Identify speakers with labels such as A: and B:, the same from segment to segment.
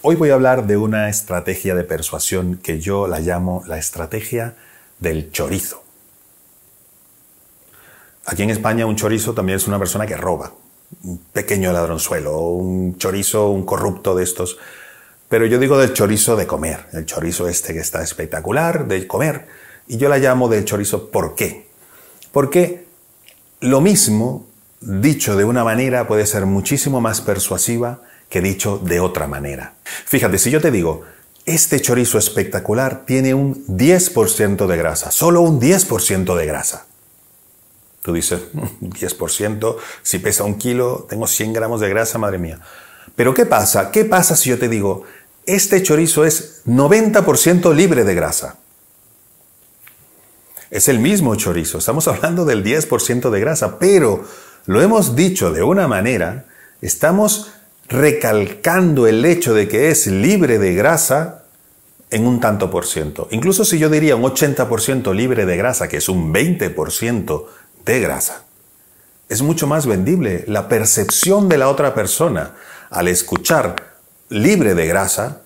A: Hoy voy a hablar de una estrategia de persuasión que yo la llamo la estrategia del chorizo. Aquí en España un chorizo también es una persona que roba, un pequeño ladronzuelo, un chorizo, un corrupto de estos. Pero yo digo del chorizo de comer, el chorizo este que está espectacular, de comer. Y yo la llamo del chorizo ¿por qué? Porque lo mismo, dicho de una manera, puede ser muchísimo más persuasiva que dicho de otra manera. Fíjate, si yo te digo, este chorizo espectacular tiene un 10% de grasa, solo un 10% de grasa. Tú dices, 10%, mm, si pesa un kilo, tengo 100 gramos de grasa, madre mía. Pero ¿qué pasa? ¿Qué pasa si yo te digo, este chorizo es 90% libre de grasa? Es el mismo chorizo, estamos hablando del 10% de grasa, pero lo hemos dicho de una manera, estamos recalcando el hecho de que es libre de grasa en un tanto por ciento. Incluso si yo diría un 80% libre de grasa, que es un 20% de grasa, es mucho más vendible. La percepción de la otra persona al escuchar libre de grasa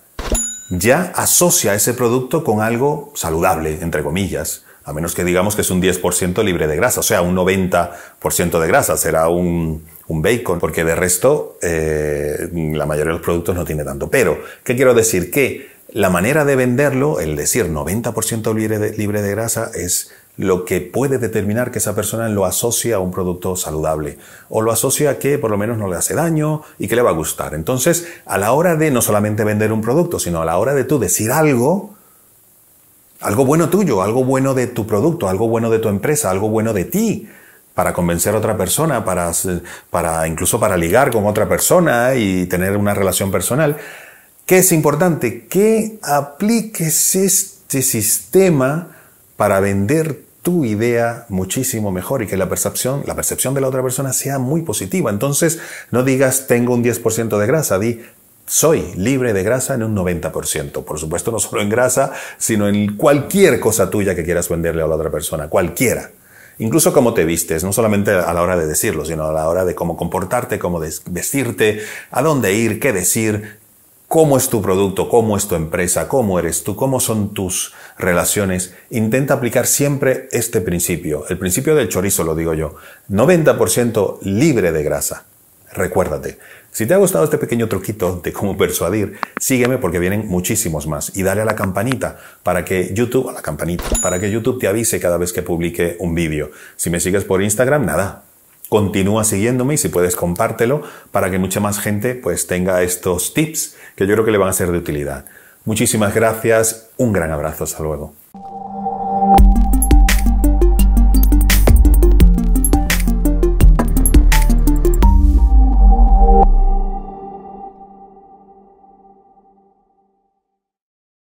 A: ya asocia ese producto con algo saludable, entre comillas, a menos que digamos que es un 10% libre de grasa, o sea, un 90% de grasa, será un, un bacon, porque de resto eh, la mayoría de los productos no tiene tanto. Pero, ¿qué quiero decir? Que la manera de venderlo, el decir 90% libre de, libre de grasa, es lo que puede determinar que esa persona lo asocia a un producto saludable o lo asocia a que por lo menos no le hace daño y que le va a gustar. Entonces, a la hora de no solamente vender un producto, sino a la hora de tú decir algo, algo bueno tuyo, algo bueno de tu producto, algo bueno de tu empresa, algo bueno de ti, para convencer a otra persona, para, para incluso para ligar con otra persona y tener una relación personal. ¿Qué es importante? Que apliques este sistema para vender tu idea muchísimo mejor y que la percepción, la percepción de la otra persona sea muy positiva. Entonces, no digas tengo un 10% de grasa, di soy libre de grasa en un 90%. Por supuesto, no solo en grasa, sino en cualquier cosa tuya que quieras venderle a la otra persona, cualquiera. Incluso cómo te vistes, no solamente a la hora de decirlo, sino a la hora de cómo comportarte, cómo vestirte, a dónde ir, qué decir, cómo es tu producto, cómo es tu empresa, cómo eres tú, cómo son tus relaciones. Intenta aplicar siempre este principio, el principio del chorizo, lo digo yo. 90% libre de grasa. Recuérdate, si te ha gustado este pequeño truquito de cómo persuadir, sígueme porque vienen muchísimos más y dale a la campanita para que YouTube, a la campanita, para que YouTube te avise cada vez que publique un vídeo. Si me sigues por Instagram, nada. Continúa siguiéndome y si puedes compártelo para que mucha más gente pues tenga estos tips que yo creo que le van a ser de utilidad. Muchísimas gracias, un gran abrazo, hasta luego.